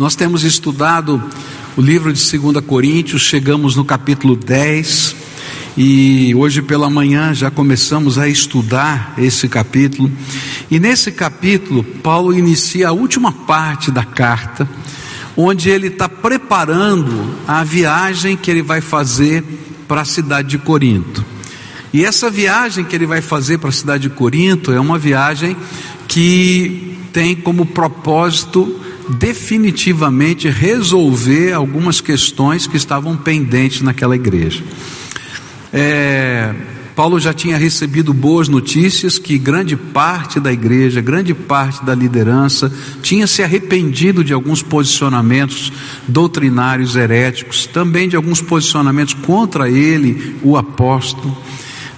Nós temos estudado o livro de 2 Coríntios, chegamos no capítulo 10 e hoje pela manhã já começamos a estudar esse capítulo. E nesse capítulo, Paulo inicia a última parte da carta, onde ele está preparando a viagem que ele vai fazer para a cidade de Corinto. E essa viagem que ele vai fazer para a cidade de Corinto é uma viagem que tem como propósito definitivamente resolver algumas questões que estavam pendentes naquela igreja. É, Paulo já tinha recebido boas notícias que grande parte da igreja, grande parte da liderança tinha se arrependido de alguns posicionamentos doutrinários heréticos, também de alguns posicionamentos contra ele, o apóstolo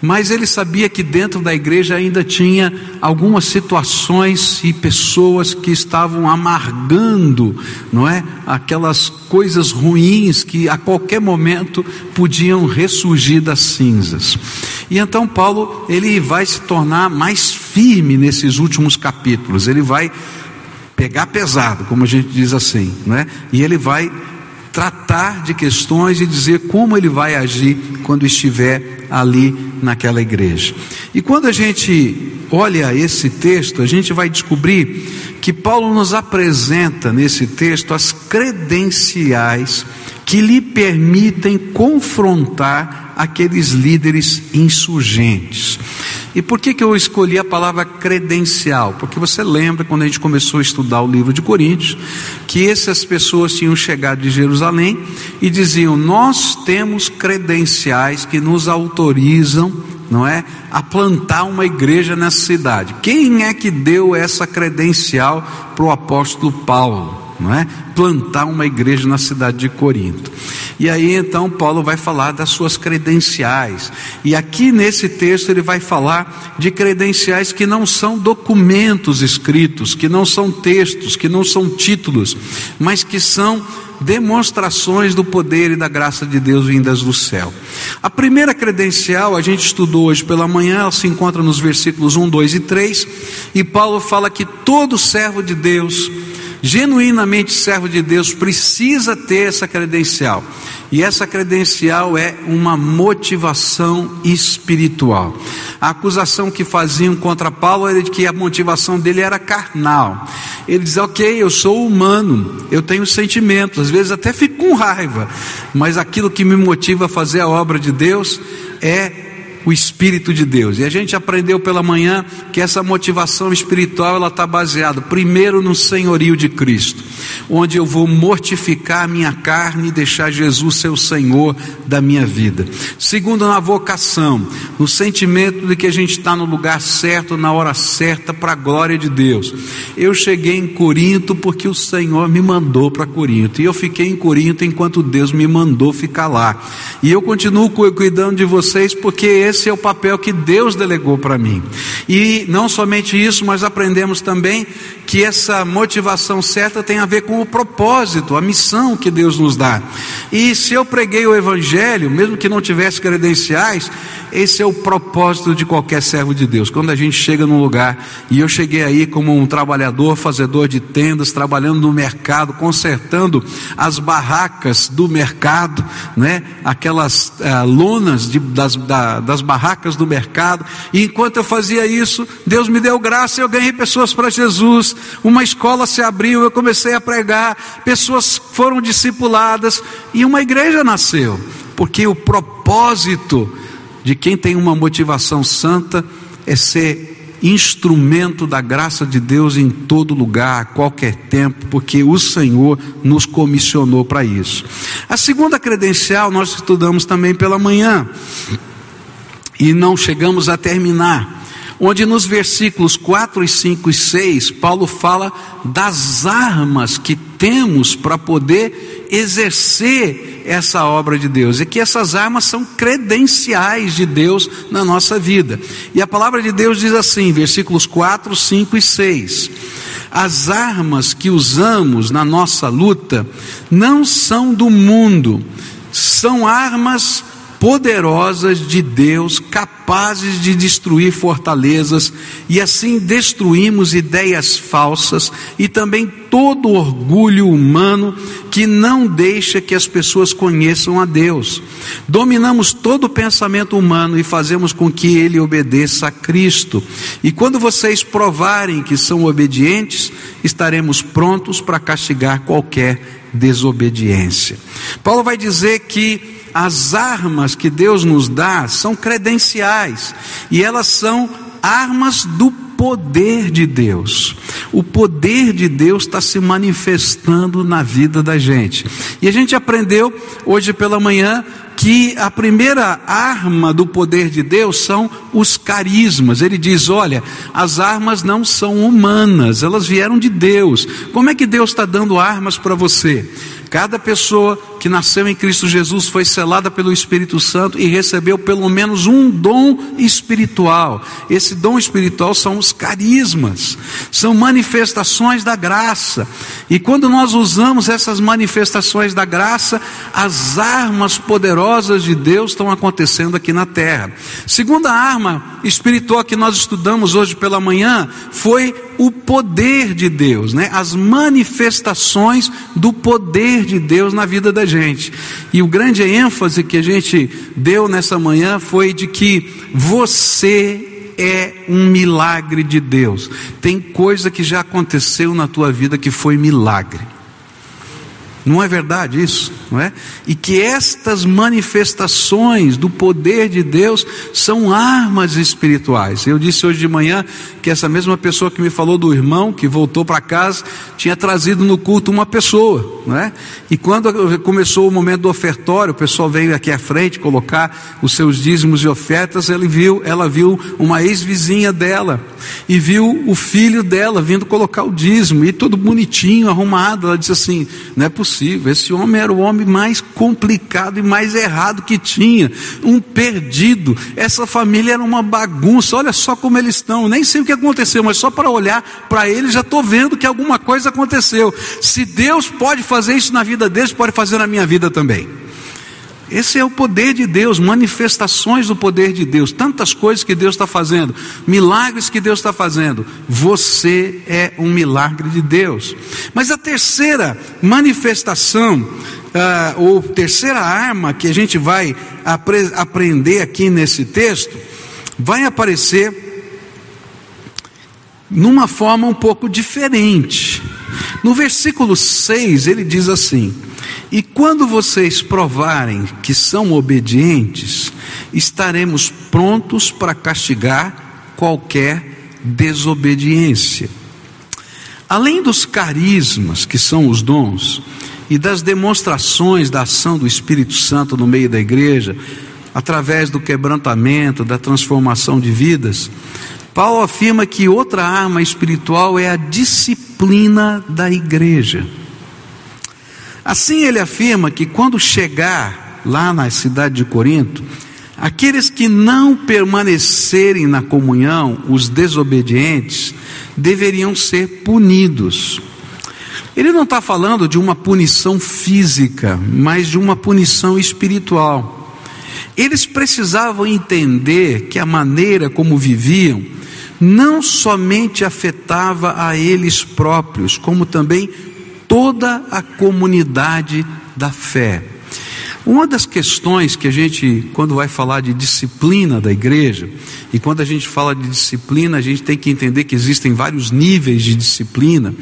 mas ele sabia que dentro da igreja ainda tinha algumas situações e pessoas que estavam amargando, não é? Aquelas coisas ruins que a qualquer momento podiam ressurgir das cinzas. E então Paulo, ele vai se tornar mais firme nesses últimos capítulos. Ele vai pegar pesado, como a gente diz assim, não é? E ele vai tratar de questões e dizer como ele vai agir quando estiver ali naquela igreja. E quando a gente olha esse texto, a gente vai descobrir que Paulo nos apresenta nesse texto as credenciais que lhe permitem confrontar aqueles líderes insurgentes. E por que, que eu escolhi a palavra credencial? Porque você lembra quando a gente começou a estudar o livro de Coríntios, que essas pessoas tinham chegado de Jerusalém e diziam: Nós temos credenciais que nos autorizam, não é, a plantar uma igreja nessa cidade. Quem é que deu essa credencial para o apóstolo Paulo? Não é? Plantar uma igreja na cidade de Corinto. E aí então Paulo vai falar das suas credenciais. E aqui nesse texto ele vai falar de credenciais que não são documentos escritos, que não são textos, que não são títulos, mas que são demonstrações do poder e da graça de Deus vindas do céu. A primeira credencial a gente estudou hoje pela manhã, ela se encontra nos versículos 1, 2 e 3, e Paulo fala que todo servo de Deus genuinamente servo de Deus precisa ter essa credencial. E essa credencial é uma motivação espiritual. A acusação que faziam contra Paulo era de que a motivação dele era carnal. Ele diz: Ok, eu sou humano, eu tenho sentimentos, às vezes até fico com raiva, mas aquilo que me motiva a fazer a obra de Deus é o Espírito de Deus. E a gente aprendeu pela manhã que essa motivação espiritual ela está baseada primeiro no senhorio de Cristo, onde eu vou mortificar minha carne e deixar Jesus ser o Senhor da minha vida. Segundo, na vocação, no sentimento de que a gente está no lugar certo, na hora certa, para a glória de Deus. Eu cheguei em Corinto porque o Senhor me mandou para Corinto, e eu fiquei em Corinto enquanto Deus me mandou ficar lá. E eu continuo cuidando de vocês porque esse é o papel que Deus delegou para mim. E não somente isso, mas aprendemos também que essa motivação certa tem a ver com o propósito, a missão que Deus nos dá. E se eu preguei o Evangelho, mesmo que não tivesse credenciais, esse é o propósito de qualquer servo de Deus. Quando a gente chega num lugar, e eu cheguei aí como um trabalhador, fazedor de tendas, trabalhando no mercado, consertando as barracas do mercado, né? aquelas uh, lonas de, das, da, das barracas do mercado, e enquanto eu fazia isso, Deus me deu graça e eu ganhei pessoas para Jesus. Uma escola se abriu, eu comecei a pregar, pessoas foram discipuladas e uma igreja nasceu, porque o propósito de quem tem uma motivação santa é ser instrumento da graça de Deus em todo lugar, a qualquer tempo, porque o Senhor nos comissionou para isso. A segunda credencial nós estudamos também pela manhã e não chegamos a terminar onde nos versículos 4 e 5 e 6, Paulo fala das armas que temos para poder exercer essa obra de Deus, e que essas armas são credenciais de Deus na nossa vida. E a palavra de Deus diz assim, versículos 4, 5 e 6: As armas que usamos na nossa luta não são do mundo, são armas poderosas de Deus, capazes de destruir fortalezas, e assim destruímos ideias falsas e também todo orgulho humano que não deixa que as pessoas conheçam a Deus. Dominamos todo o pensamento humano e fazemos com que ele obedeça a Cristo. E quando vocês provarem que são obedientes, estaremos prontos para castigar qualquer desobediência. Paulo vai dizer que as armas que Deus nos dá são credenciais e elas são armas do poder de Deus. O poder de Deus está se manifestando na vida da gente. E a gente aprendeu hoje pela manhã que a primeira arma do poder de Deus são os carismas. Ele diz: olha, as armas não são humanas, elas vieram de Deus. Como é que Deus está dando armas para você? Cada pessoa que nasceu em Cristo Jesus foi selada pelo Espírito Santo e recebeu pelo menos um dom espiritual. Esse dom espiritual são os carismas, são manifestações da graça. E quando nós usamos essas manifestações da graça, as armas poderosas de Deus estão acontecendo aqui na terra. Segunda arma espiritual que nós estudamos hoje pela manhã foi o poder de Deus, né? As manifestações do poder de Deus na vida da gente. E o grande ênfase que a gente deu nessa manhã foi de que você é um milagre de Deus. Tem coisa que já aconteceu na tua vida que foi milagre. Não é verdade isso? Não é? E que estas manifestações do poder de Deus são armas espirituais. Eu disse hoje de manhã que essa mesma pessoa que me falou do irmão que voltou para casa tinha trazido no culto uma pessoa, não é? E quando começou o momento do ofertório, o pessoal veio aqui à frente colocar os seus dízimos e ofertas, ele viu, ela viu uma ex-vizinha dela e viu o filho dela vindo colocar o dízimo e todo bonitinho, arrumado. Ela disse assim: "Não é possível possível. Esse homem era o homem mais complicado e mais errado que tinha, um perdido. Essa família era uma bagunça. Olha só como eles estão. Nem sei o que aconteceu, mas só para olhar para eles já estou vendo que alguma coisa aconteceu. Se Deus pode fazer isso na vida deles, pode fazer na minha vida também. Esse é o poder de Deus, manifestações do poder de Deus, tantas coisas que Deus está fazendo, milagres que Deus está fazendo. Você é um milagre de Deus. Mas a terceira manifestação, uh, ou terceira arma que a gente vai apre aprender aqui nesse texto, vai aparecer numa forma um pouco diferente. No versículo 6 ele diz assim: e quando vocês provarem que são obedientes, estaremos prontos para castigar qualquer desobediência. Além dos carismas, que são os dons, e das demonstrações da ação do Espírito Santo no meio da igreja, através do quebrantamento, da transformação de vidas, Paulo afirma que outra arma espiritual é a disciplina da igreja. Assim ele afirma que quando chegar lá na cidade de Corinto, aqueles que não permanecerem na comunhão, os desobedientes, deveriam ser punidos. Ele não está falando de uma punição física, mas de uma punição espiritual. Eles precisavam entender que a maneira como viviam não somente afetava a eles próprios, como também toda a comunidade da fé. Uma das questões que a gente, quando vai falar de disciplina da igreja, e quando a gente fala de disciplina, a gente tem que entender que existem vários níveis de disciplina.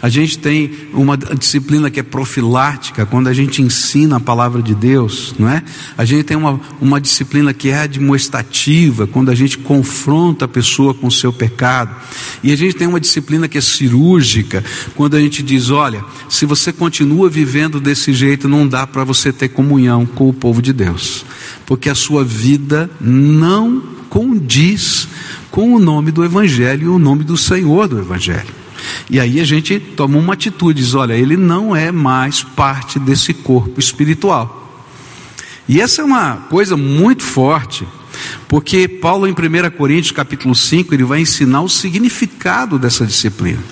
A gente tem uma disciplina que é profilática, quando a gente ensina a palavra de Deus, não é? A gente tem uma, uma disciplina que é admoestativa, quando a gente confronta a pessoa com o seu pecado. E a gente tem uma disciplina que é cirúrgica, quando a gente diz: olha, se você continua vivendo desse jeito, não dá para você ter comunhão com o povo de Deus, porque a sua vida não condiz com o nome do Evangelho e o nome do Senhor do Evangelho. E aí a gente toma uma atitude, diz: olha, ele não é mais parte desse corpo espiritual. E essa é uma coisa muito forte, porque Paulo em 1 Coríntios capítulo 5, ele vai ensinar o significado dessa disciplina.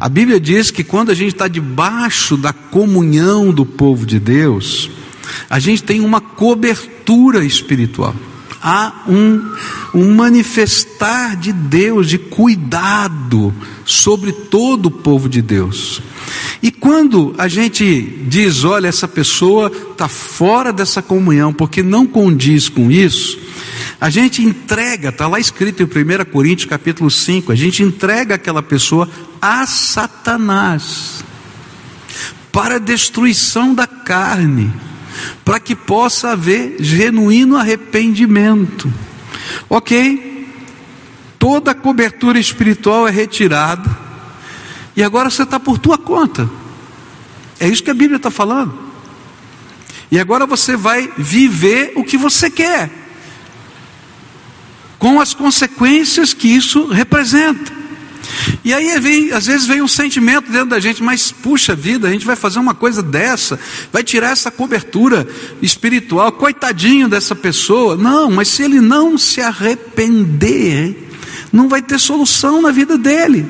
A Bíblia diz que quando a gente está debaixo da comunhão do povo de Deus, A gente tem uma cobertura espiritual. Há um, um manifestar de Deus, de cuidado sobre todo o povo de Deus. E quando a gente diz, olha, essa pessoa está fora dessa comunhão, porque não condiz com isso, a gente entrega, está lá escrito em 1 Coríntios capítulo 5, a gente entrega aquela pessoa a Satanás para a destruição da carne, para que possa haver genuíno arrependimento. Ok? Toda a cobertura espiritual é retirada, e agora você está por tua conta. É isso que a Bíblia está falando. E agora você vai viver o que você quer com as consequências que isso representa. E aí vem, às vezes vem um sentimento dentro da gente, mas puxa vida, a gente vai fazer uma coisa dessa, vai tirar essa cobertura espiritual, coitadinho dessa pessoa. Não, mas se ele não se arrepender, não vai ter solução na vida dele.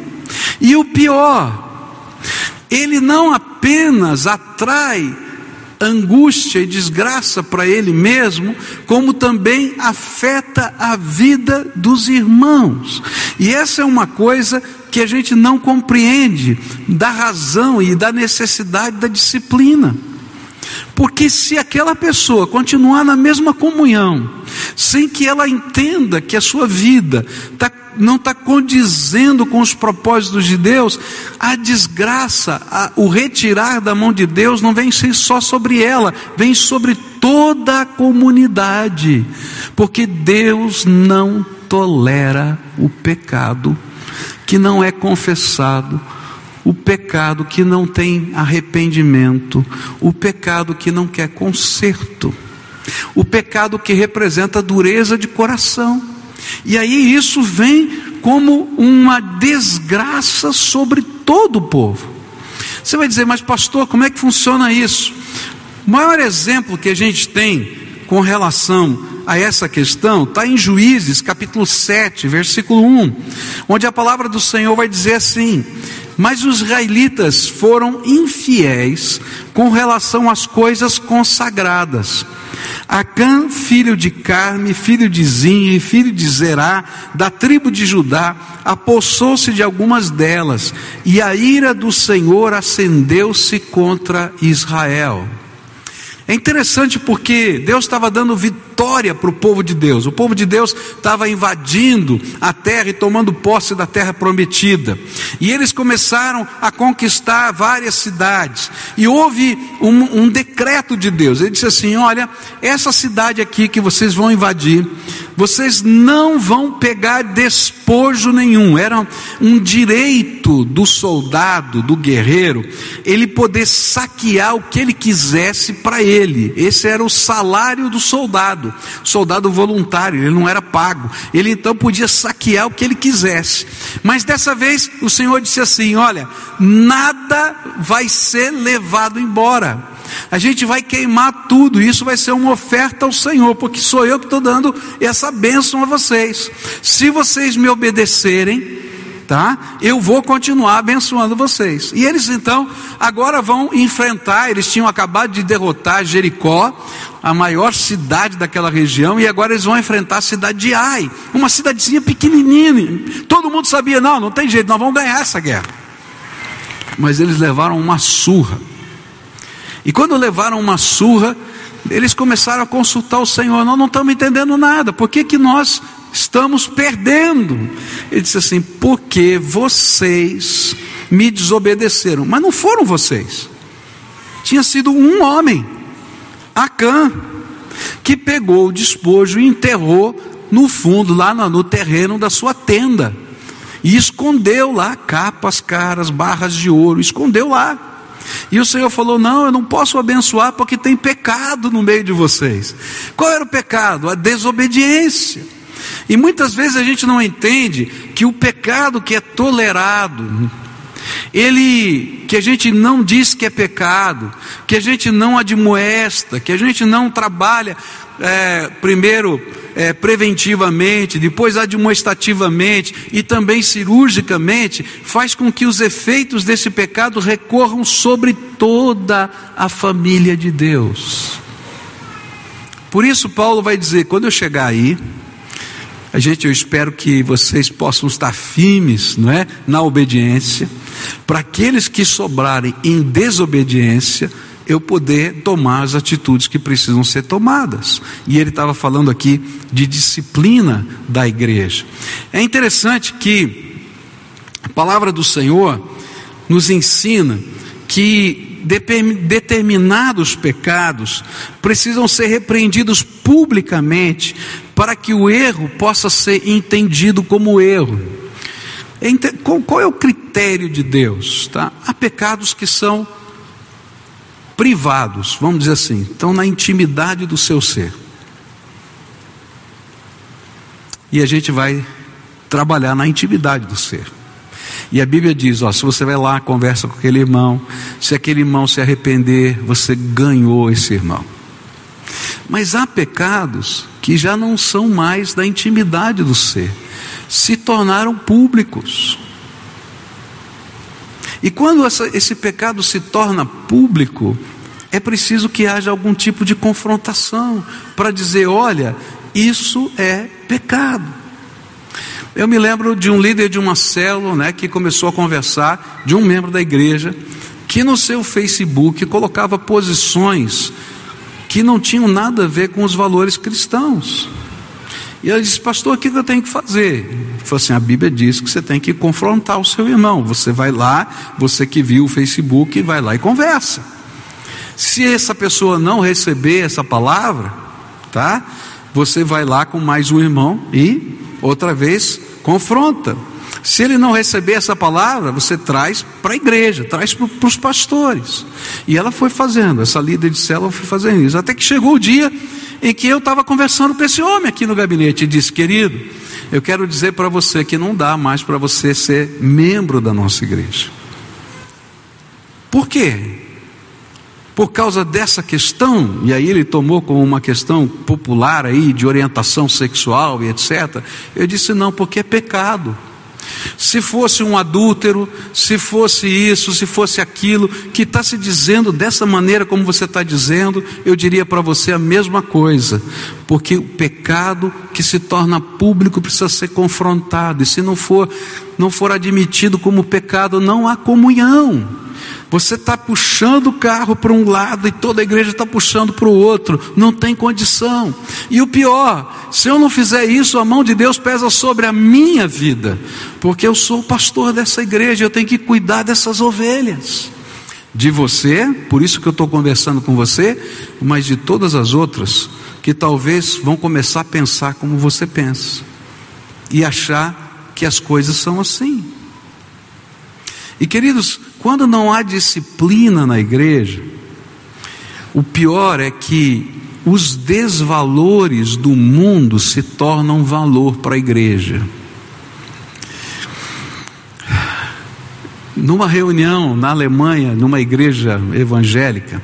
E o pior, ele não apenas atrai angústia e desgraça para ele mesmo, como também afeta a vida dos irmãos. E essa é uma coisa que a gente não compreende da razão e da necessidade da disciplina. Porque se aquela pessoa continuar na mesma comunhão, sem que ela entenda que a sua vida tá, não está condizendo com os propósitos de Deus, a desgraça, a, o retirar da mão de Deus não vem ser só sobre ela, vem sobre toda a comunidade, porque Deus não tolera o pecado que não é confessado o pecado que não tem arrependimento, o pecado que não quer conserto, o pecado que representa dureza de coração. E aí isso vem como uma desgraça sobre todo o povo. Você vai dizer, mas pastor, como é que funciona isso? O maior exemplo que a gente tem com relação a essa questão está em Juízes, capítulo 7, versículo 1, onde a palavra do Senhor vai dizer assim: mas os israelitas foram infiéis com relação às coisas consagradas. Acã, filho de Carme, filho de Zinri, filho de Zerá, da tribo de Judá, apossou-se de algumas delas, e a ira do Senhor acendeu-se contra Israel. É interessante porque Deus estava dando vitória para o povo de Deus. O povo de Deus estava invadindo a terra e tomando posse da terra prometida. E eles começaram a conquistar várias cidades. E houve um, um decreto de Deus. Ele disse assim: Olha, essa cidade aqui que vocês vão invadir, vocês não vão pegar despojo nenhum. Era um direito do soldado, do guerreiro, ele poder saquear o que ele quisesse para ele. Esse era o salário do soldado, soldado voluntário, ele não era pago. Ele então podia saquear o que ele quisesse. Mas dessa vez o Senhor disse assim: Olha, nada vai ser levado embora a gente vai queimar tudo, isso vai ser uma oferta ao Senhor, porque sou eu que estou dando essa bênção a vocês. Se vocês me obedecerem, tá? Eu vou continuar abençoando vocês. E eles então agora vão enfrentar, eles tinham acabado de derrotar Jericó, a maior cidade daquela região, e agora eles vão enfrentar a cidade de Ai, uma cidadezinha pequenininha. Todo mundo sabia, não, não tem jeito, nós vamos ganhar essa guerra. Mas eles levaram uma surra. E quando levaram uma surra, eles começaram a consultar o Senhor. Nós não estamos entendendo nada. Por que, que nós estamos perdendo? Ele disse assim: porque vocês me desobedeceram. Mas não foram vocês. Tinha sido um homem, Acã, que pegou o despojo e enterrou no fundo, lá no terreno da sua tenda. E escondeu lá capas caras, barras de ouro, escondeu lá. E o Senhor falou: Não, eu não posso abençoar porque tem pecado no meio de vocês. Qual era o pecado? A desobediência. E muitas vezes a gente não entende que o pecado que é tolerado, ele que a gente não diz que é pecado, que a gente não admoesta, que a gente não trabalha é, primeiro é, preventivamente, depois admoestativamente e também cirurgicamente, faz com que os efeitos desse pecado recorram sobre toda a família de Deus. Por isso, Paulo vai dizer: quando eu chegar aí, a gente, eu espero que vocês possam estar firmes, não é, na obediência. Para aqueles que sobrarem em desobediência, eu poder tomar as atitudes que precisam ser tomadas. E ele estava falando aqui de disciplina da igreja. É interessante que a palavra do Senhor nos ensina que determinados pecados precisam ser repreendidos publicamente para que o erro possa ser entendido como erro. Qual é o critério de Deus? Tá? Há pecados que são privados, vamos dizer assim, estão na intimidade do seu ser. E a gente vai trabalhar na intimidade do ser. E a Bíblia diz: ó, se você vai lá, conversa com aquele irmão, se aquele irmão se arrepender, você ganhou esse irmão. Mas há pecados que já não são mais da intimidade do ser, se tornaram públicos. E quando essa, esse pecado se torna público, é preciso que haja algum tipo de confrontação para dizer: olha, isso é pecado. Eu me lembro de um líder de uma célula né, que começou a conversar, de um membro da igreja, que no seu Facebook colocava posições que não tinham nada a ver com os valores cristãos. E ele disse, pastor, o que eu tenho que fazer? Ele falou assim: a Bíblia diz que você tem que confrontar o seu irmão. Você vai lá, você que viu o Facebook, vai lá e conversa. Se essa pessoa não receber essa palavra, tá? Você vai lá com mais um irmão e outra vez confronta. Se ele não receber essa palavra, você traz para a igreja, traz para os pastores. E ela foi fazendo, essa líder de célula foi fazendo isso. Até que chegou o dia em que eu estava conversando com esse homem aqui no gabinete e disse: Querido, eu quero dizer para você que não dá mais para você ser membro da nossa igreja. Por quê? Por causa dessa questão, e aí ele tomou como uma questão popular aí de orientação sexual e etc. Eu disse: não, porque é pecado. Se fosse um adúltero, se fosse isso, se fosse aquilo, que está se dizendo dessa maneira como você está dizendo, eu diria para você a mesma coisa, porque o pecado que se torna público precisa ser confrontado, e se não for, não for admitido como pecado, não há comunhão. Você está puxando o carro para um lado e toda a igreja está puxando para o outro, não tem condição. E o pior, se eu não fizer isso, a mão de Deus pesa sobre a minha vida, porque eu sou o pastor dessa igreja, eu tenho que cuidar dessas ovelhas. De você, por isso que eu estou conversando com você, mas de todas as outras, que talvez vão começar a pensar como você pensa, e achar que as coisas são assim. E queridos, quando não há disciplina na igreja, o pior é que os desvalores do mundo se tornam valor para a igreja. Numa reunião na Alemanha, numa igreja evangélica,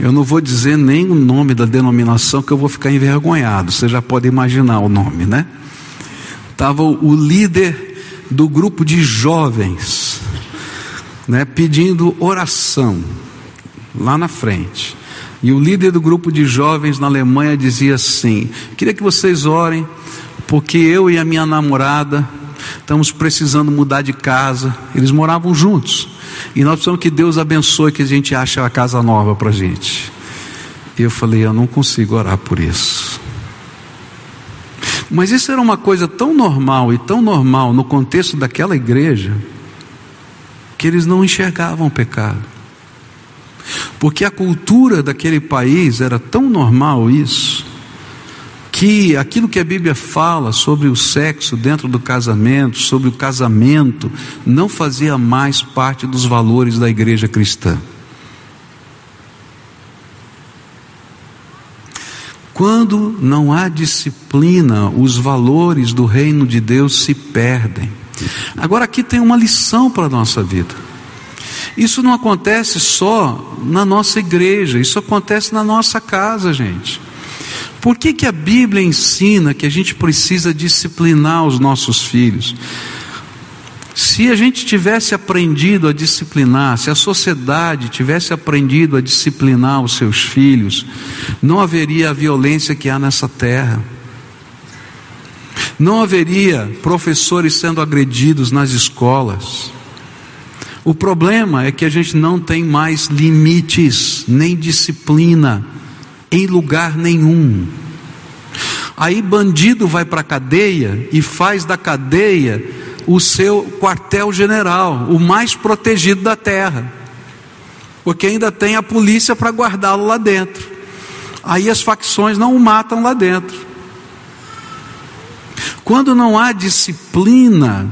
eu não vou dizer nem o nome da denominação que eu vou ficar envergonhado, você já pode imaginar o nome, né? Estava o líder do grupo de jovens, né, pedindo oração lá na frente. E o líder do grupo de jovens na Alemanha dizia assim: Queria que vocês orem, porque eu e a minha namorada estamos precisando mudar de casa. Eles moravam juntos. E nós precisamos que Deus abençoe que a gente ache a casa nova para a gente. E eu falei: Eu não consigo orar por isso. Mas isso era uma coisa tão normal e tão normal no contexto daquela igreja, que eles não enxergavam o pecado. Porque a cultura daquele país era tão normal isso, que aquilo que a Bíblia fala sobre o sexo dentro do casamento, sobre o casamento, não fazia mais parte dos valores da igreja cristã. Quando não há disciplina, os valores do reino de Deus se perdem. Agora aqui tem uma lição para a nossa vida. Isso não acontece só na nossa igreja, isso acontece na nossa casa, gente. Por que, que a Bíblia ensina que a gente precisa disciplinar os nossos filhos? Se a gente tivesse aprendido a disciplinar, se a sociedade tivesse aprendido a disciplinar os seus filhos, não haveria a violência que há nessa terra. Não haveria professores sendo agredidos nas escolas. O problema é que a gente não tem mais limites, nem disciplina, em lugar nenhum. Aí bandido vai para a cadeia e faz da cadeia o seu quartel-general, o mais protegido da terra, porque ainda tem a polícia para guardá-lo lá dentro. Aí as facções não o matam lá dentro. Quando não há disciplina,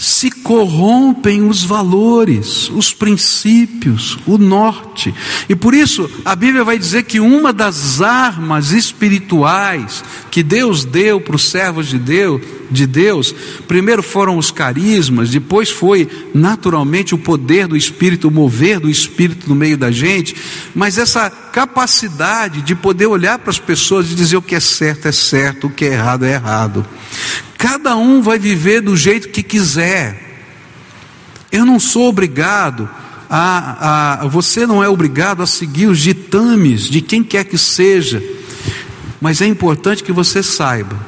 se corrompem os valores, os princípios, o norte. E por isso a Bíblia vai dizer que uma das armas espirituais que Deus deu para os servos de Deus, de Deus, primeiro foram os carismas, depois foi naturalmente o poder do Espírito, o mover do Espírito no meio da gente, mas essa capacidade de poder olhar para as pessoas e dizer o que é certo é certo, o que é errado é errado. Cada um vai viver do jeito que quiser. Eu não sou obrigado a, a, você não é obrigado a seguir os ditames de quem quer que seja, mas é importante que você saiba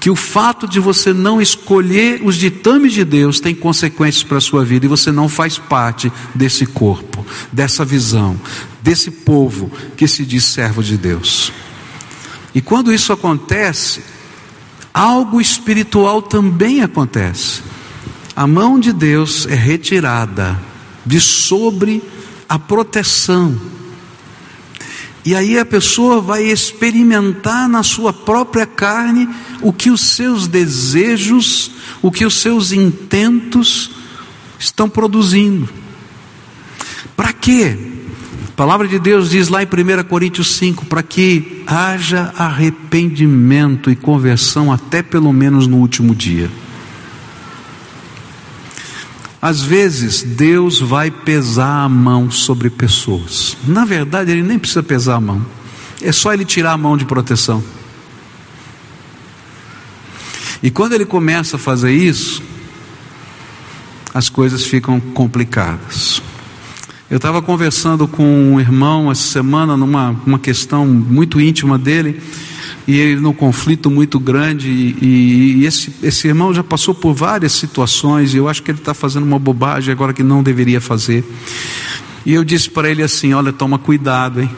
que o fato de você não escolher os ditames de Deus tem consequências para a sua vida e você não faz parte desse corpo, dessa visão, desse povo que se diz servo de Deus. E quando isso acontece, algo espiritual também acontece. A mão de Deus é retirada de sobre a proteção e aí a pessoa vai experimentar na sua própria carne o que os seus desejos, o que os seus intentos estão produzindo. Para quê? Palavra de Deus diz lá em 1 Coríntios 5: para que haja arrependimento e conversão até pelo menos no último dia. Às vezes, Deus vai pesar a mão sobre pessoas. Na verdade, Ele nem precisa pesar a mão, é só Ele tirar a mão de proteção. E quando Ele começa a fazer isso, as coisas ficam complicadas. Eu estava conversando com um irmão essa semana numa uma questão muito íntima dele e ele num conflito muito grande, e, e esse, esse irmão já passou por várias situações, e eu acho que ele está fazendo uma bobagem agora que não deveria fazer. E eu disse para ele assim: Olha, toma cuidado, hein?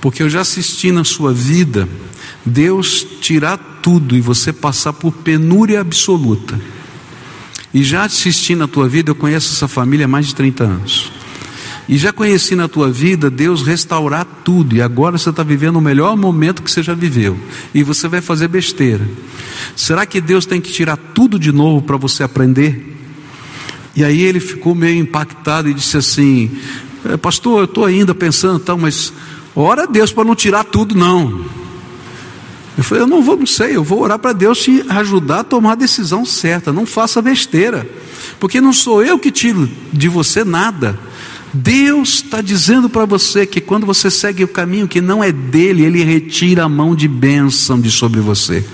Porque eu já assisti na sua vida Deus tirar tudo e você passar por penúria absoluta. E já assisti na tua vida, eu conheço essa família há mais de 30 anos. E já conheci na tua vida Deus restaurar tudo, e agora você está vivendo o melhor momento que você já viveu, e você vai fazer besteira. Será que Deus tem que tirar tudo de novo para você aprender? E aí ele ficou meio impactado e disse assim: é, Pastor, eu estou ainda pensando, tal, mas ora a Deus para não tirar tudo, não. Eu falei: Eu não vou, não sei, eu vou orar para Deus te ajudar a tomar a decisão certa, não faça besteira, porque não sou eu que tiro de você nada. Deus está dizendo para você que quando você segue o caminho que não é dele, ele retira a mão de bênção de sobre você.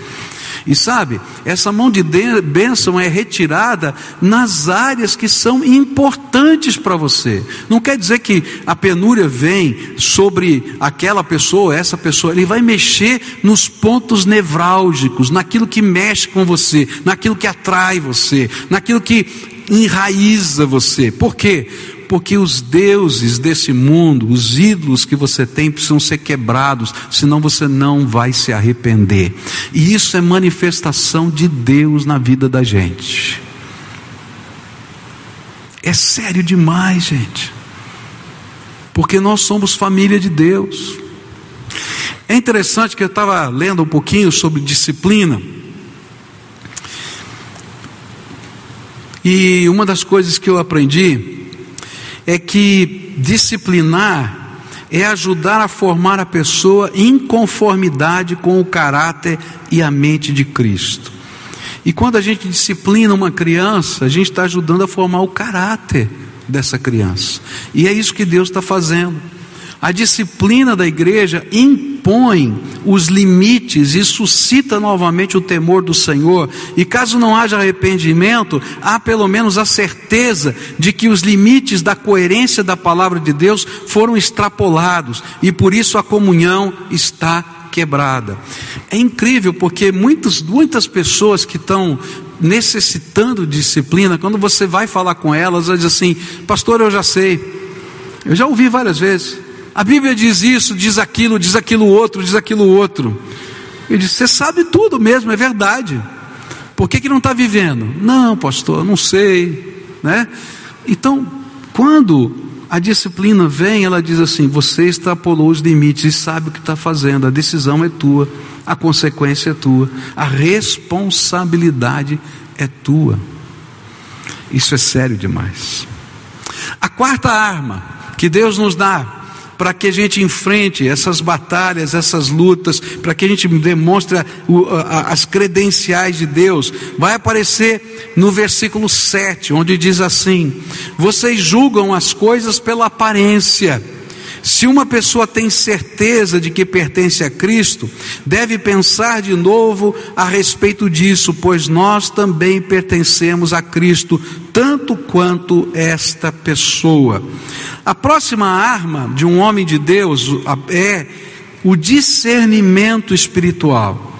E sabe, essa mão de bênção é retirada nas áreas que são importantes para você. Não quer dizer que a penúria vem sobre aquela pessoa, essa pessoa. Ele vai mexer nos pontos nevrálgicos, naquilo que mexe com você, naquilo que atrai você, naquilo que enraiza você. Por quê? Porque os deuses desse mundo, os ídolos que você tem, precisam ser quebrados, senão você não vai se arrepender. E isso é manifestação de Deus na vida da gente. É sério demais, gente. Porque nós somos família de Deus. É interessante que eu estava lendo um pouquinho sobre disciplina. E uma das coisas que eu aprendi é que disciplinar é ajudar a formar a pessoa em conformidade com o caráter e a mente de Cristo. E quando a gente disciplina uma criança, a gente está ajudando a formar o caráter dessa criança. E é isso que Deus está fazendo. A disciplina da igreja impõe os limites e suscita novamente o temor do Senhor, e caso não haja arrependimento, há pelo menos a certeza de que os limites da coerência da palavra de Deus foram extrapolados, e por isso a comunhão está quebrada. É incrível porque muitas, muitas pessoas que estão necessitando de disciplina, quando você vai falar com elas, elas dizem assim: Pastor, eu já sei, eu já ouvi várias vezes. A Bíblia diz isso, diz aquilo, diz aquilo outro, diz aquilo outro. Eu disse: Você sabe tudo mesmo, é verdade. Por que, que não está vivendo? Não, pastor, não sei. Né? Então, quando a disciplina vem, ela diz assim: Você extrapolou os limites e sabe o que está fazendo, a decisão é tua a consequência é tua, a responsabilidade é tua. Isso é sério demais. A quarta arma que Deus nos dá para que a gente enfrente essas batalhas, essas lutas, para que a gente demonstre as credenciais de Deus, vai aparecer no versículo 7, onde diz assim: Vocês julgam as coisas pela aparência se uma pessoa tem certeza de que pertence a Cristo, deve pensar de novo a respeito disso, pois nós também pertencemos a Cristo, tanto quanto esta pessoa. A próxima arma de um homem de Deus é o discernimento espiritual.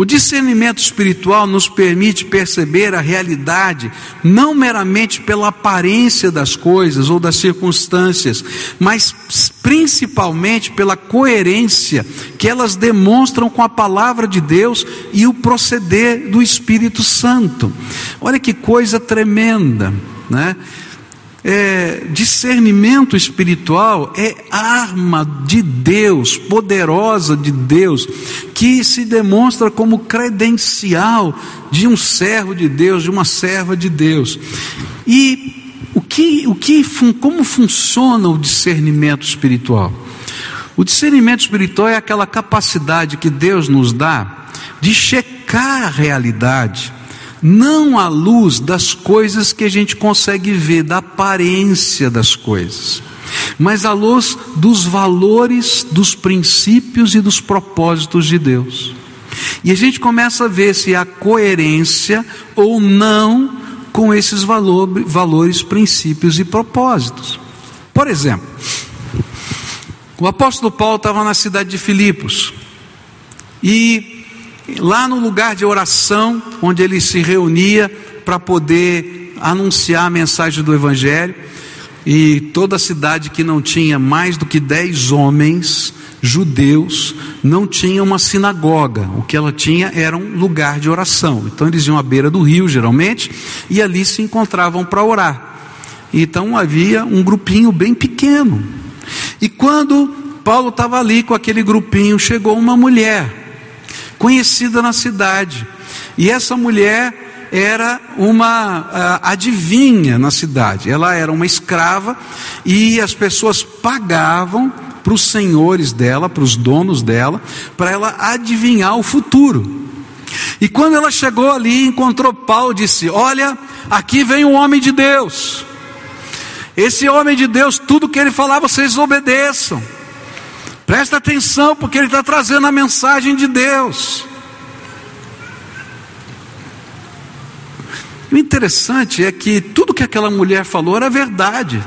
O discernimento espiritual nos permite perceber a realidade não meramente pela aparência das coisas ou das circunstâncias, mas principalmente pela coerência que elas demonstram com a palavra de Deus e o proceder do Espírito Santo. Olha que coisa tremenda, né? É, discernimento espiritual é arma de Deus, poderosa de Deus, que se demonstra como credencial de um servo de Deus, de uma serva de Deus. E o que, o que, como funciona o discernimento espiritual? O discernimento espiritual é aquela capacidade que Deus nos dá de checar a realidade não à luz das coisas que a gente consegue ver, da aparência das coisas, mas à luz dos valores, dos princípios e dos propósitos de Deus. E a gente começa a ver se há coerência ou não com esses valor, valores, princípios e propósitos. Por exemplo, o apóstolo Paulo estava na cidade de Filipos e lá no lugar de oração, onde ele se reunia para poder anunciar a mensagem do Evangelho, e toda a cidade que não tinha mais do que dez homens judeus não tinha uma sinagoga, o que ela tinha era um lugar de oração. Então eles iam à beira do rio, geralmente, e ali se encontravam para orar. Então havia um grupinho bem pequeno. E quando Paulo estava ali com aquele grupinho, chegou uma mulher conhecida na cidade. E essa mulher era uma uh, adivinha na cidade. Ela era uma escrava e as pessoas pagavam para os senhores dela, para os donos dela, para ela adivinhar o futuro. E quando ela chegou ali, encontrou Paulo, disse: Olha, aqui vem um homem de Deus. Esse homem de Deus, tudo que ele falar, vocês obedeçam. Presta atenção, porque ele está trazendo a mensagem de Deus. O interessante é que tudo que aquela mulher falou era verdade.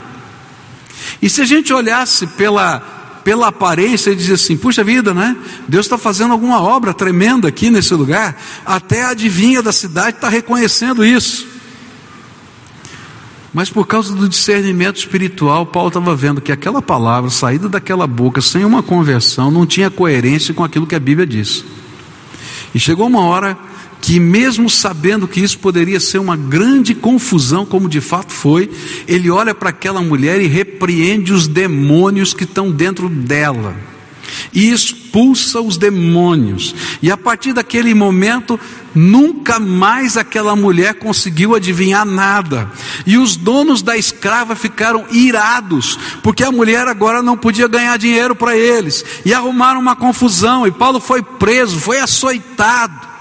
E se a gente olhasse pela, pela aparência e dizia assim: puxa vida, né? Deus está fazendo alguma obra tremenda aqui nesse lugar. Até a adivinha da cidade está reconhecendo isso. Mas por causa do discernimento espiritual, Paulo estava vendo que aquela palavra saída daquela boca sem uma conversão não tinha coerência com aquilo que a Bíblia diz. E chegou uma hora que, mesmo sabendo que isso poderia ser uma grande confusão, como de fato foi, ele olha para aquela mulher e repreende os demônios que estão dentro dela e expulsa os demônios. E a partir daquele momento, nunca mais aquela mulher conseguiu adivinhar nada. E os donos da escrava ficaram irados, porque a mulher agora não podia ganhar dinheiro para eles. E arrumaram uma confusão, e Paulo foi preso, foi açoitado.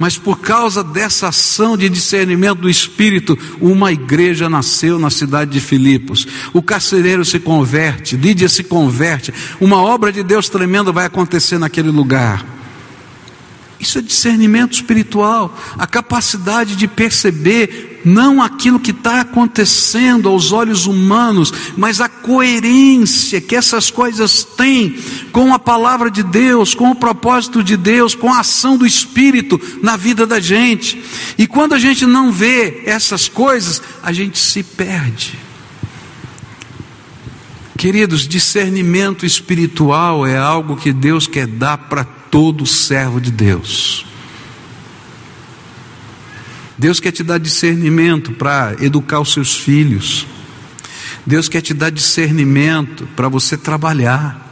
Mas por causa dessa ação de discernimento do Espírito, uma igreja nasceu na cidade de Filipos. O carcereiro se converte, Lídia se converte, uma obra de Deus tremenda vai acontecer naquele lugar. Isso é discernimento espiritual, a capacidade de perceber não aquilo que está acontecendo aos olhos humanos, mas a coerência que essas coisas têm com a palavra de Deus, com o propósito de Deus, com a ação do Espírito na vida da gente. E quando a gente não vê essas coisas, a gente se perde. Queridos, discernimento espiritual é algo que Deus quer dar para todo servo de Deus. Deus quer te dar discernimento para educar os seus filhos. Deus quer te dar discernimento para você trabalhar.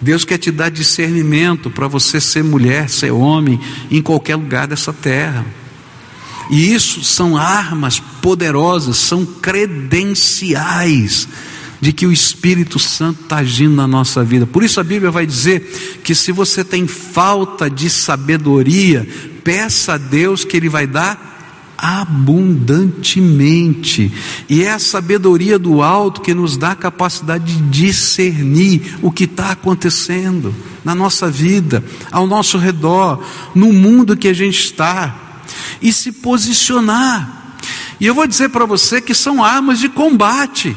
Deus quer te dar discernimento para você ser mulher, ser homem, em qualquer lugar dessa terra. E isso são armas poderosas, são credenciais de que o Espírito Santo está agindo na nossa vida. Por isso a Bíblia vai dizer que se você tem falta de sabedoria, peça a Deus que Ele vai dar abundantemente. E é a sabedoria do alto que nos dá a capacidade de discernir o que está acontecendo na nossa vida, ao nosso redor, no mundo que a gente está, e se posicionar. E eu vou dizer para você que são armas de combate.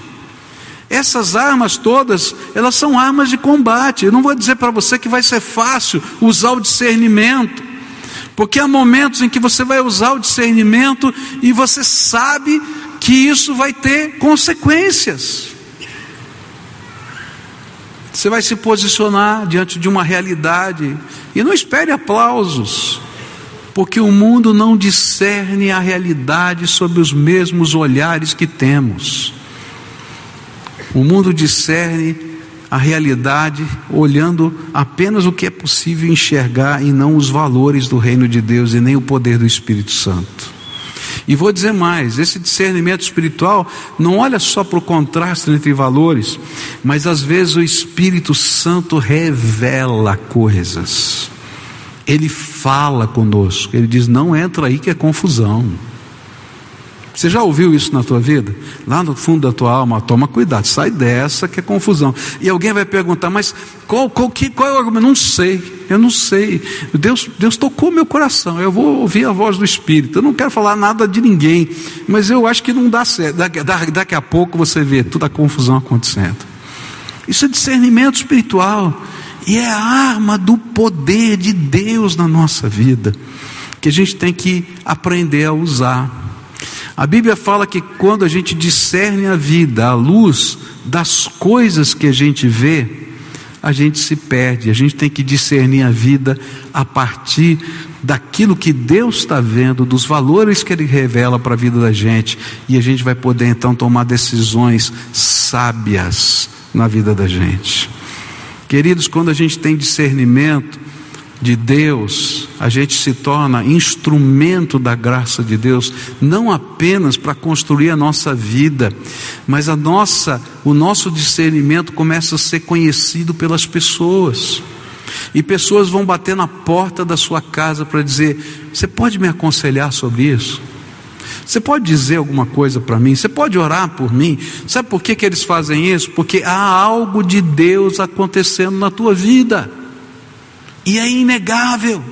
Essas armas todas, elas são armas de combate. Eu não vou dizer para você que vai ser fácil usar o discernimento, porque há momentos em que você vai usar o discernimento e você sabe que isso vai ter consequências. Você vai se posicionar diante de uma realidade e não espere aplausos, porque o mundo não discerne a realidade sob os mesmos olhares que temos. O mundo discerne a realidade olhando apenas o que é possível enxergar e não os valores do reino de Deus e nem o poder do Espírito Santo. E vou dizer mais: esse discernimento espiritual não olha só para o contraste entre valores, mas às vezes o Espírito Santo revela coisas. Ele fala conosco, ele diz: não entra aí que é confusão. Você já ouviu isso na tua vida? Lá no fundo da tua alma, toma cuidado, sai dessa que é confusão. E alguém vai perguntar, mas qual, qual, que, qual é o argumento? Não sei, eu não sei. Deus, Deus tocou meu coração, eu vou ouvir a voz do Espírito. Eu não quero falar nada de ninguém, mas eu acho que não dá certo. Daqui, daqui a pouco você vê toda a confusão acontecendo. Isso é discernimento espiritual. E é a arma do poder de Deus na nossa vida, que a gente tem que aprender a usar. A Bíblia fala que quando a gente discerne a vida à luz das coisas que a gente vê, a gente se perde. A gente tem que discernir a vida a partir daquilo que Deus está vendo, dos valores que Ele revela para a vida da gente, e a gente vai poder então tomar decisões sábias na vida da gente. Queridos, quando a gente tem discernimento, de Deus, a gente se torna instrumento da graça de Deus, não apenas para construir a nossa vida, mas a nossa, o nosso discernimento começa a ser conhecido pelas pessoas. E pessoas vão bater na porta da sua casa para dizer: "Você pode me aconselhar sobre isso?" Você pode dizer alguma coisa para mim? Você pode orar por mim? Sabe por que, que eles fazem isso? Porque há algo de Deus acontecendo na tua vida. E é inegável.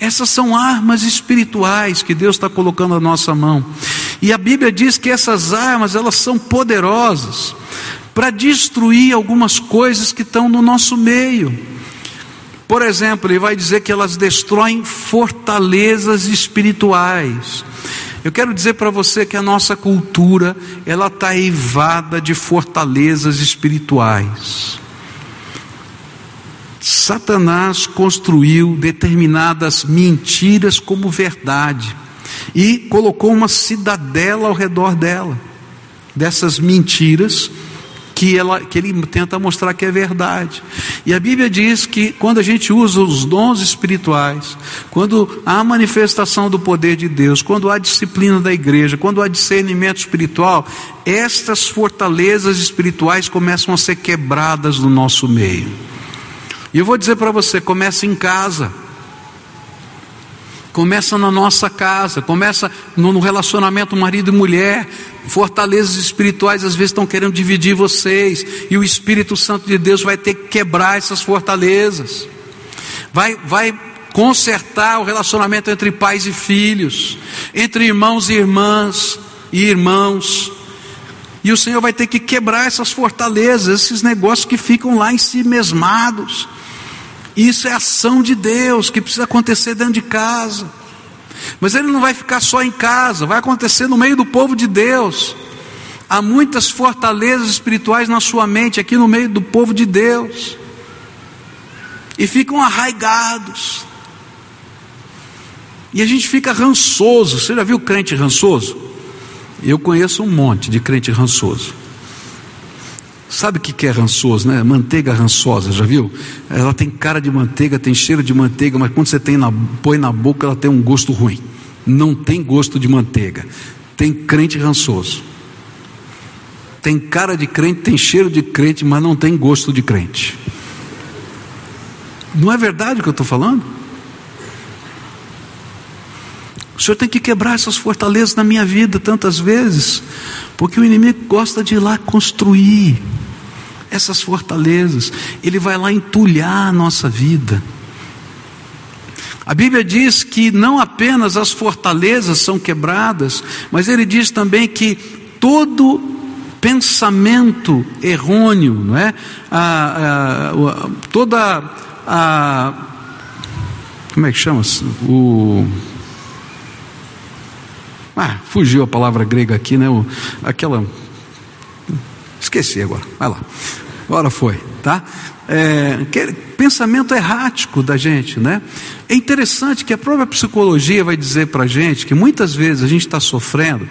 Essas são armas espirituais que Deus está colocando na nossa mão. E a Bíblia diz que essas armas, elas são poderosas para destruir algumas coisas que estão no nosso meio. Por exemplo, ele vai dizer que elas destroem fortalezas espirituais. Eu quero dizer para você que a nossa cultura, ela está eivada de fortalezas espirituais. Satanás construiu determinadas mentiras como verdade e colocou uma cidadela ao redor dela, dessas mentiras que, ela, que ele tenta mostrar que é verdade. E a Bíblia diz que quando a gente usa os dons espirituais, quando há manifestação do poder de Deus, quando há disciplina da igreja, quando há discernimento espiritual, estas fortalezas espirituais começam a ser quebradas no nosso meio. E eu vou dizer para você: começa em casa. Começa na nossa casa, começa no relacionamento marido e mulher. Fortalezas espirituais às vezes estão querendo dividir vocês, e o Espírito Santo de Deus vai ter que quebrar essas fortalezas. Vai, vai consertar o relacionamento entre pais e filhos, entre irmãos e irmãs e irmãos. E o Senhor vai ter que quebrar essas fortalezas, esses negócios que ficam lá em si mesmados. Isso é ação de Deus que precisa acontecer dentro de casa. Mas ele não vai ficar só em casa, vai acontecer no meio do povo de Deus. Há muitas fortalezas espirituais na sua mente aqui no meio do povo de Deus. E ficam arraigados. E a gente fica rançoso. Você já viu crente rançoso? Eu conheço um monte de crente rançoso. Sabe o que é rançoso, né? Manteiga rançosa, já viu? Ela tem cara de manteiga, tem cheiro de manteiga, mas quando você tem na, põe na boca, ela tem um gosto ruim. Não tem gosto de manteiga. Tem crente rançoso. Tem cara de crente, tem cheiro de crente, mas não tem gosto de crente. Não é verdade o que eu estou falando? O Senhor tem que quebrar essas fortalezas na minha vida tantas vezes, porque o inimigo gosta de ir lá construir essas fortalezas, ele vai lá entulhar a nossa vida. A Bíblia diz que não apenas as fortalezas são quebradas, mas ele diz também que todo pensamento errôneo, não é? A, a, toda a como é que chama-se? O ah, fugiu a palavra grega aqui, né? O, aquela esqueci agora. Vai lá. Agora foi, tá? É, pensamento errático da gente, né? É interessante que a própria psicologia vai dizer para a gente que muitas vezes a gente está sofrendo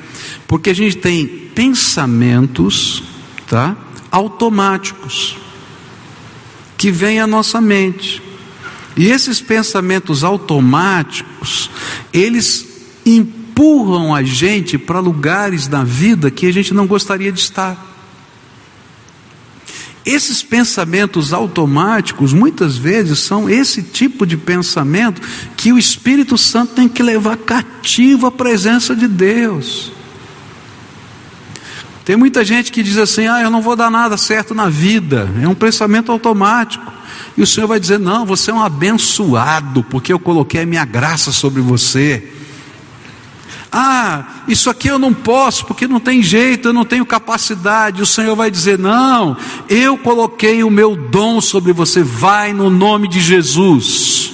porque a gente tem pensamentos, tá? Automáticos que vêm à nossa mente. E esses pensamentos automáticos, eles empurram a gente para lugares da vida que a gente não gostaria de estar. Esses pensamentos automáticos, muitas vezes, são esse tipo de pensamento que o Espírito Santo tem que levar cativo à presença de Deus. Tem muita gente que diz assim: ah, eu não vou dar nada certo na vida, é um pensamento automático. E o Senhor vai dizer: não, você é um abençoado, porque eu coloquei a minha graça sobre você. Ah, isso aqui eu não posso porque não tem jeito, eu não tenho capacidade. O Senhor vai dizer: Não, eu coloquei o meu dom sobre você, vai no nome de Jesus.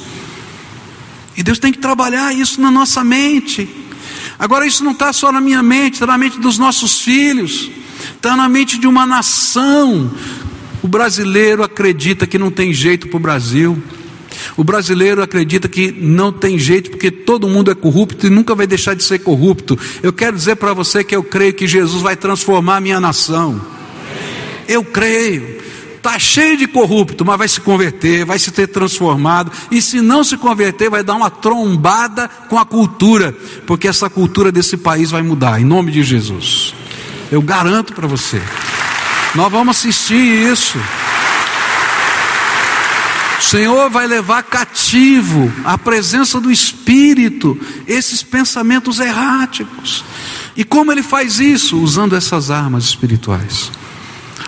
E Deus tem que trabalhar isso na nossa mente. Agora, isso não está só na minha mente, está na mente dos nossos filhos, está na mente de uma nação. O brasileiro acredita que não tem jeito para o Brasil. O brasileiro acredita que não tem jeito porque todo mundo é corrupto e nunca vai deixar de ser corrupto. Eu quero dizer para você que eu creio que Jesus vai transformar a minha nação. Eu creio. Está cheio de corrupto, mas vai se converter, vai se ter transformado. E se não se converter, vai dar uma trombada com a cultura, porque essa cultura desse país vai mudar, em nome de Jesus. Eu garanto para você. Nós vamos assistir isso. O Senhor vai levar cativo à presença do Espírito esses pensamentos erráticos. E como ele faz isso? Usando essas armas espirituais.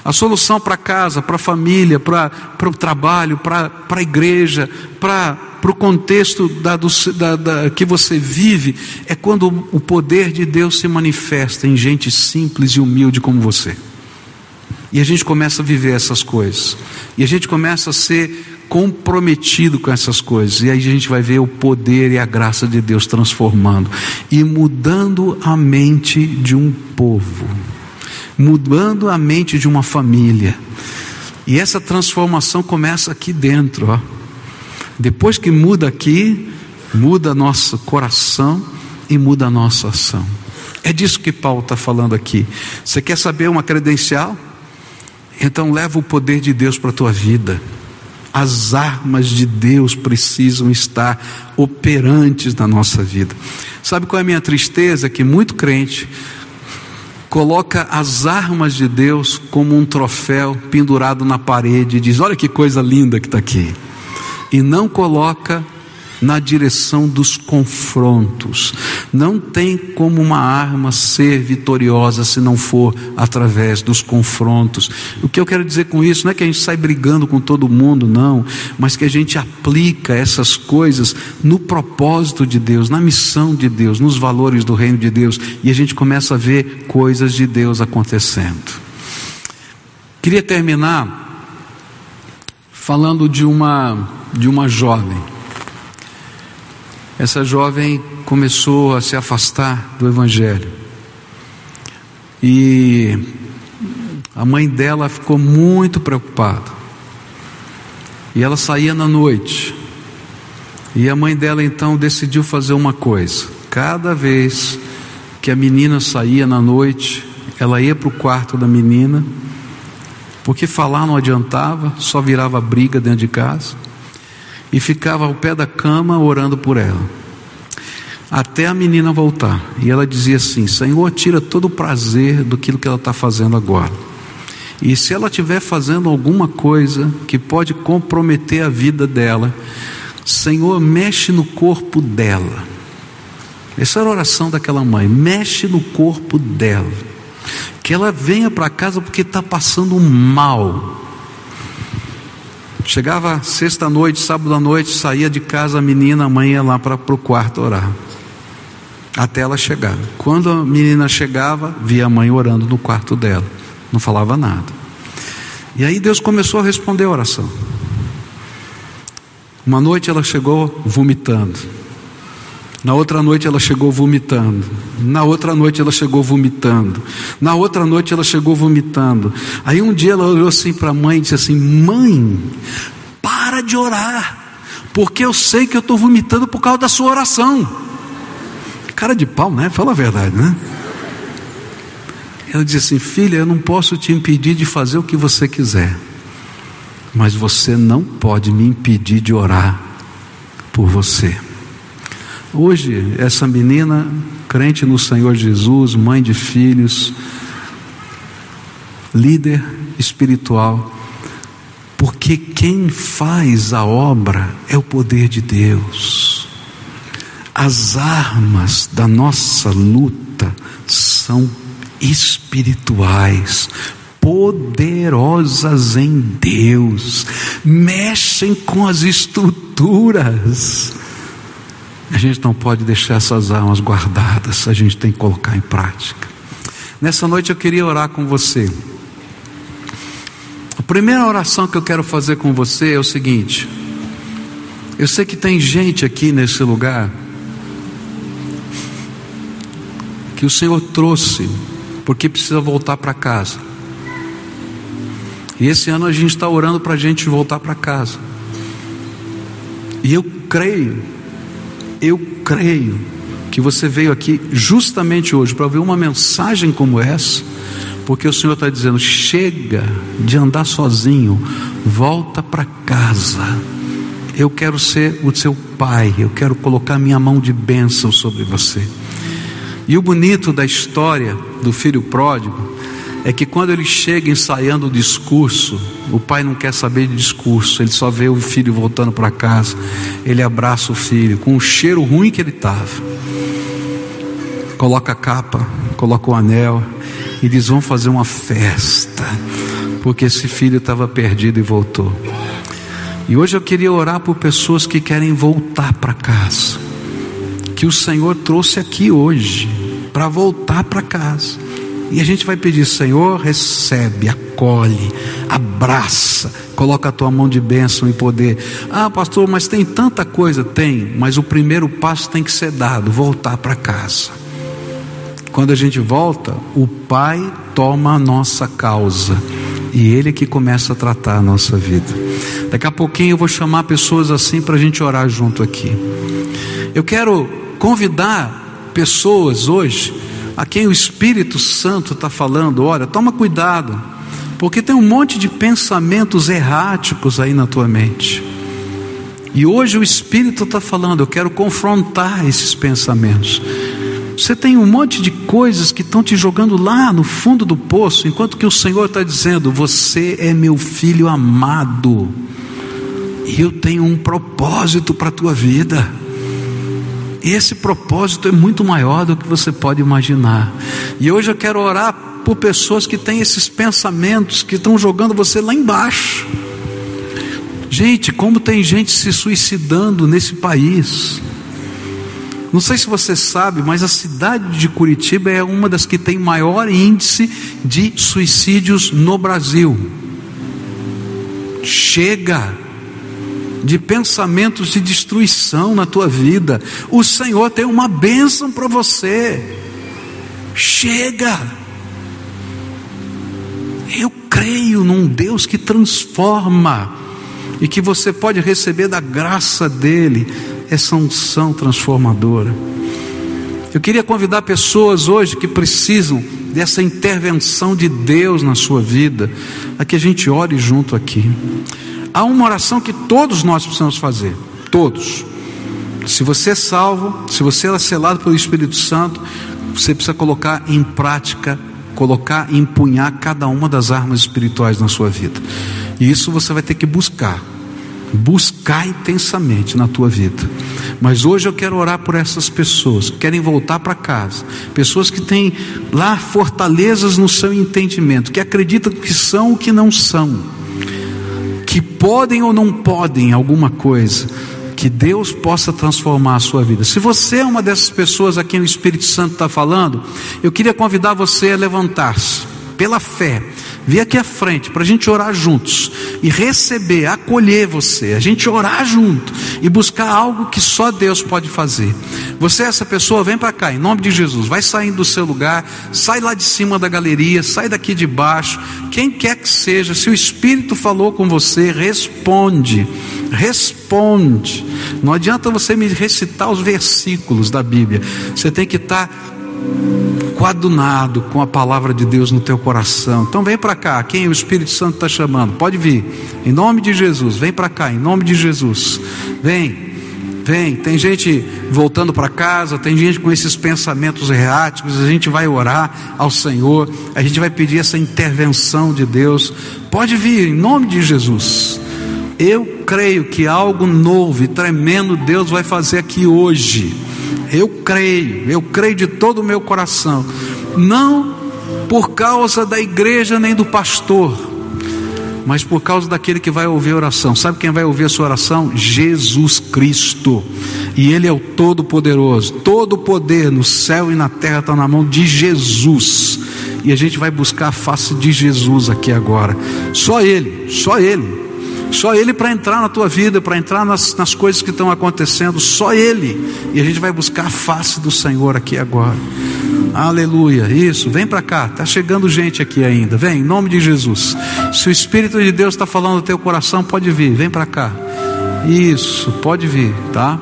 A solução para casa, para a família, para, o trabalho, para, a igreja, para, para o contexto da, do, da, da, que você vive, é quando o poder de Deus se manifesta em gente simples e humilde como você. E a gente começa a viver essas coisas. E a gente começa a ser comprometido com essas coisas. E aí a gente vai ver o poder e a graça de Deus transformando e mudando a mente de um povo, mudando a mente de uma família. E essa transformação começa aqui dentro, ó. Depois que muda aqui, muda nosso coração e muda a nossa ação. É disso que Paulo está falando aqui. Você quer saber uma credencial? Então leva o poder de Deus para a tua vida. As armas de Deus precisam estar operantes na nossa vida. Sabe qual é a minha tristeza? Que muito crente coloca as armas de Deus como um troféu pendurado na parede e diz: Olha que coisa linda que está aqui. E não coloca na direção dos confrontos. Não tem como uma arma ser vitoriosa se não for através dos confrontos. O que eu quero dizer com isso não é que a gente sai brigando com todo mundo, não, mas que a gente aplica essas coisas no propósito de Deus, na missão de Deus, nos valores do reino de Deus, e a gente começa a ver coisas de Deus acontecendo. Queria terminar falando de uma de uma jovem. Essa jovem começou a se afastar do evangelho. E a mãe dela ficou muito preocupada. E ela saía na noite. E a mãe dela então decidiu fazer uma coisa. Cada vez que a menina saía na noite, ela ia para o quarto da menina porque falar não adiantava, só virava briga dentro de casa, e ficava ao pé da cama orando por ela, até a menina voltar. E ela dizia assim: Senhor, tira todo o prazer do que ela está fazendo agora. E se ela estiver fazendo alguma coisa que pode comprometer a vida dela, Senhor, mexe no corpo dela. Essa era a oração daquela mãe: mexe no corpo dela que ela venha para casa porque está passando mal. Chegava sexta-noite, sábado à noite, saía de casa a menina, a mãe ia lá para o quarto orar. Até ela chegar. Quando a menina chegava, via a mãe orando no quarto dela. Não falava nada. E aí Deus começou a responder a oração. Uma noite ela chegou vomitando. Na outra noite ela chegou vomitando. Na outra noite ela chegou vomitando. Na outra noite ela chegou vomitando. Aí um dia ela olhou assim para a mãe e disse assim: Mãe, para de orar, porque eu sei que eu estou vomitando por causa da sua oração. Cara de pau, né? Fala a verdade, né? Ela disse assim: Filha, eu não posso te impedir de fazer o que você quiser, mas você não pode me impedir de orar por você. Hoje, essa menina, crente no Senhor Jesus, mãe de filhos, líder espiritual, porque quem faz a obra é o poder de Deus. As armas da nossa luta são espirituais, poderosas em Deus, mexem com as estruturas a gente não pode deixar essas armas guardadas, a gente tem que colocar em prática. Nessa noite eu queria orar com você. A primeira oração que eu quero fazer com você é o seguinte: eu sei que tem gente aqui nesse lugar que o Senhor trouxe porque precisa voltar para casa. E esse ano a gente está orando para a gente voltar para casa. E eu creio eu creio que você veio aqui justamente hoje para ouvir uma mensagem como essa, porque o Senhor está dizendo: chega de andar sozinho, volta para casa. Eu quero ser o seu pai, eu quero colocar minha mão de bênção sobre você. E o bonito da história do filho pródigo é que quando ele chega ensaiando o discurso, o pai não quer saber de discurso, ele só vê o filho voltando para casa, ele abraça o filho com o cheiro ruim que ele estava, coloca a capa, coloca o anel e diz: Vamos fazer uma festa, porque esse filho estava perdido e voltou. E hoje eu queria orar por pessoas que querem voltar para casa, que o Senhor trouxe aqui hoje, para voltar para casa e a gente vai pedir, Senhor, recebe, acolhe, abraça, coloca a tua mão de bênção e poder. Ah, pastor, mas tem tanta coisa. Tem, mas o primeiro passo tem que ser dado voltar para casa. Quando a gente volta, o Pai toma a nossa causa e Ele é que começa a tratar a nossa vida. Daqui a pouquinho eu vou chamar pessoas assim para a gente orar junto aqui. Eu quero convidar pessoas hoje a quem o Espírito Santo está falando: olha, toma cuidado, porque tem um monte de pensamentos erráticos aí na tua mente. E hoje o Espírito está falando: eu quero confrontar esses pensamentos. Você tem um monte de coisas que estão te jogando lá no fundo do poço, enquanto que o Senhor está dizendo: Você é meu filho amado, E eu tenho um propósito para a tua vida. Esse propósito é muito maior do que você pode imaginar. E hoje eu quero orar por pessoas que têm esses pensamentos que estão jogando você lá embaixo. Gente, como tem gente se suicidando nesse país. Não sei se você sabe, mas a cidade de Curitiba é uma das que tem maior índice de suicídios no Brasil. Chega de pensamentos de destruição na tua vida. O Senhor tem uma bênção para você. Chega. Eu creio num Deus que transforma e que você pode receber da graça dele essa unção transformadora. Eu queria convidar pessoas hoje que precisam dessa intervenção de Deus na sua vida, a que a gente ore junto aqui. Há uma oração que todos nós precisamos fazer, todos. Se você é salvo, se você é selado pelo Espírito Santo, você precisa colocar em prática, colocar empunhar cada uma das armas espirituais na sua vida. E isso você vai ter que buscar buscar intensamente na tua vida. Mas hoje eu quero orar por essas pessoas que querem voltar para casa, pessoas que têm lá fortalezas no seu entendimento, que acreditam que são o que não são, que podem ou não podem alguma coisa. Que Deus possa transformar a sua vida. Se você é uma dessas pessoas a quem o Espírito Santo está falando, eu queria convidar você a levantar-se pela fé vir aqui à frente para a gente orar juntos e receber, acolher você, a gente orar junto e buscar algo que só Deus pode fazer. Você, essa pessoa, vem para cá, em nome de Jesus, vai saindo do seu lugar, sai lá de cima da galeria, sai daqui de baixo, quem quer que seja, se o Espírito falou com você, responde, responde. Não adianta você me recitar os versículos da Bíblia, você tem que estar. Coadunado com a palavra de Deus no teu coração. Então vem para cá, quem o Espírito Santo está chamando, pode vir, em nome de Jesus, vem para cá, em nome de Jesus, vem. Vem, tem gente voltando para casa, tem gente com esses pensamentos erráticos. A gente vai orar ao Senhor, a gente vai pedir essa intervenção de Deus. Pode vir, em nome de Jesus. Eu creio que algo novo e tremendo Deus vai fazer aqui hoje. Eu creio, eu creio de todo o meu coração. Não por causa da igreja nem do pastor, mas por causa daquele que vai ouvir a oração. Sabe quem vai ouvir a sua oração? Jesus Cristo. E Ele é o Todo-Poderoso. Todo o poder no céu e na terra está na mão de Jesus. E a gente vai buscar a face de Jesus aqui agora. Só Ele, só Ele. Só Ele para entrar na tua vida, para entrar nas, nas coisas que estão acontecendo, só Ele. E a gente vai buscar a face do Senhor aqui agora. Aleluia, isso, vem para cá, está chegando gente aqui ainda, vem, em nome de Jesus. Se o Espírito de Deus está falando no teu coração, pode vir, vem para cá. Isso, pode vir, tá?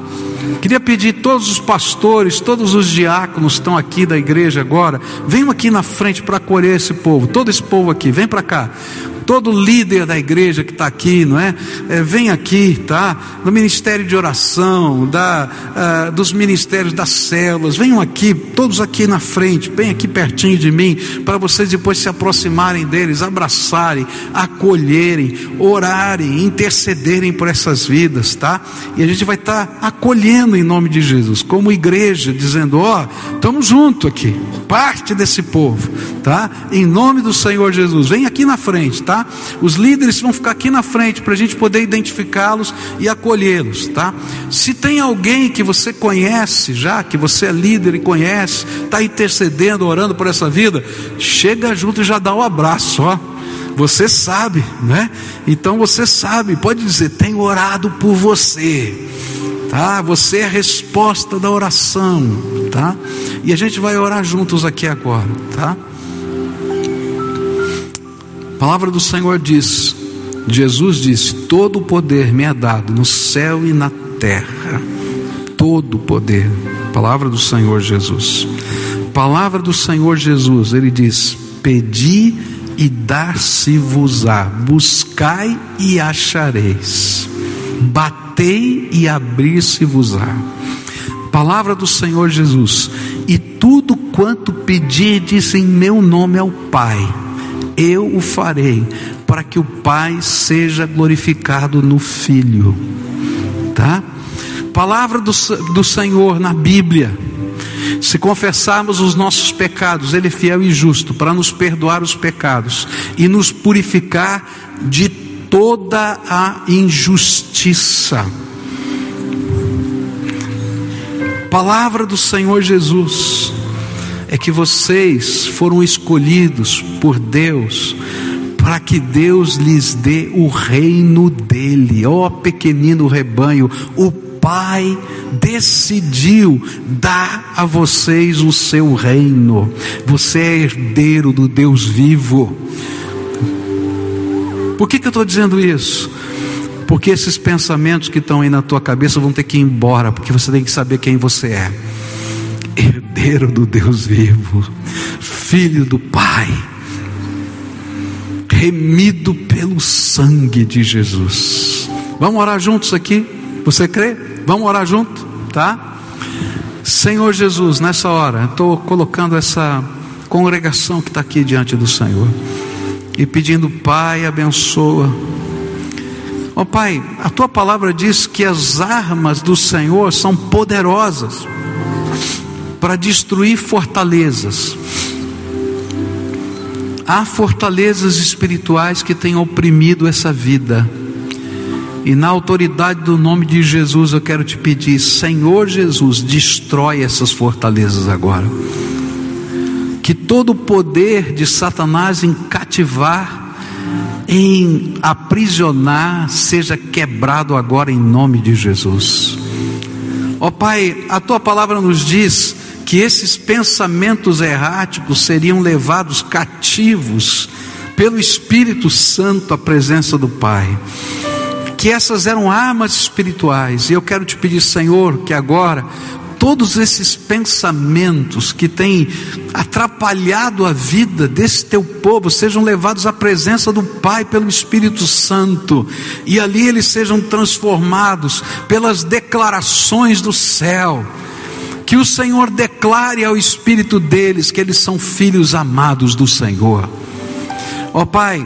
Queria pedir todos os pastores, todos os diáconos que estão aqui da igreja agora, venham aqui na frente para acolher esse povo, todo esse povo aqui, vem para cá todo líder da igreja que está aqui, não é? é? Vem aqui, tá? Do ministério de oração, da, uh, dos ministérios das células, venham aqui, todos aqui na frente, bem aqui pertinho de mim, para vocês depois se aproximarem deles, abraçarem, acolherem, orarem, intercederem por essas vidas, tá? E a gente vai estar tá acolhendo em nome de Jesus, como igreja, dizendo: ó, oh, estamos junto aqui, parte desse povo, tá? Em nome do Senhor Jesus, vem aqui na frente, tá? Os líderes vão ficar aqui na frente para a gente poder identificá-los e acolhê-los, tá? Se tem alguém que você conhece já, que você é líder e conhece, está intercedendo, orando por essa vida, chega junto e já dá um abraço, ó. Você sabe, né? Então você sabe, pode dizer, tenho orado por você tá? Você é a resposta da oração, tá? E a gente vai orar juntos aqui agora, tá? A palavra do Senhor diz, Jesus disse: Todo o poder me é dado no céu e na terra. Todo o poder. Palavra do Senhor Jesus. Palavra do Senhor Jesus, ele diz: Pedi e dar-se-vos-á, buscai e achareis, batei e abrir-se-vos-á. Palavra do Senhor Jesus: E tudo quanto pedirdes em meu nome ao Pai eu o farei, para que o Pai seja glorificado no Filho. Tá? Palavra do, do Senhor na Bíblia. Se confessarmos os nossos pecados, Ele é fiel e justo para nos perdoar os pecados e nos purificar de toda a injustiça. Palavra do Senhor Jesus é que vocês foram escolhidos por Deus para que Deus lhes dê o reino dele. Ó oh, pequenino rebanho, o Pai decidiu dar a vocês o seu reino. Você é herdeiro do Deus vivo. Por que, que eu estou dizendo isso? Porque esses pensamentos que estão aí na tua cabeça vão ter que ir embora, porque você tem que saber quem você é. Herdeiro do Deus vivo, filho do Pai, remido pelo sangue de Jesus. Vamos orar juntos aqui? Você crê? Vamos orar junto, tá? Senhor Jesus, nessa hora, estou colocando essa congregação que está aqui diante do Senhor e pedindo, Pai, abençoa. Ó oh, Pai, a tua palavra diz que as armas do Senhor são poderosas para destruir fortalezas. Há fortalezas espirituais que têm oprimido essa vida. E na autoridade do nome de Jesus eu quero te pedir, Senhor Jesus, destrói essas fortalezas agora que todo o poder de Satanás em cativar, em aprisionar, seja quebrado agora em nome de Jesus. Ó oh, Pai, a tua palavra nos diz que esses pensamentos erráticos seriam levados cativos pelo Espírito Santo à presença do Pai. Que essas eram armas espirituais, e eu quero te pedir, Senhor, que agora todos esses pensamentos que têm atrapalhado a vida desse teu povo sejam levados à presença do Pai pelo Espírito Santo e ali eles sejam transformados pelas declarações do céu. Que o Senhor declare ao espírito deles que eles são filhos amados do Senhor. Ó oh, Pai,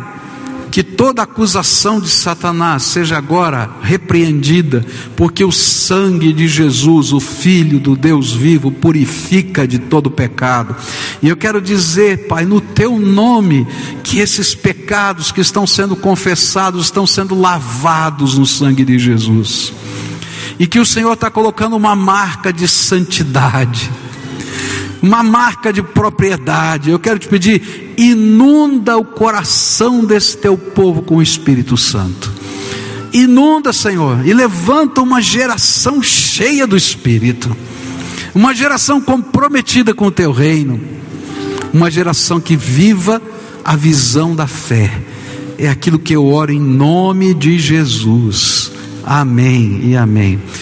que toda acusação de Satanás seja agora repreendida, porque o sangue de Jesus, o Filho do Deus vivo, purifica de todo pecado. E eu quero dizer, Pai, no teu nome, que esses pecados que estão sendo confessados estão sendo lavados no sangue de Jesus. E que o Senhor está colocando uma marca de santidade uma marca de propriedade. Eu quero te pedir, inunda o coração desse teu povo com o Espírito Santo. Inunda, Senhor, e levanta uma geração cheia do Espírito, uma geração comprometida com o teu reino, uma geração que viva a visão da fé. É aquilo que eu oro em nome de Jesus. Amém e amém.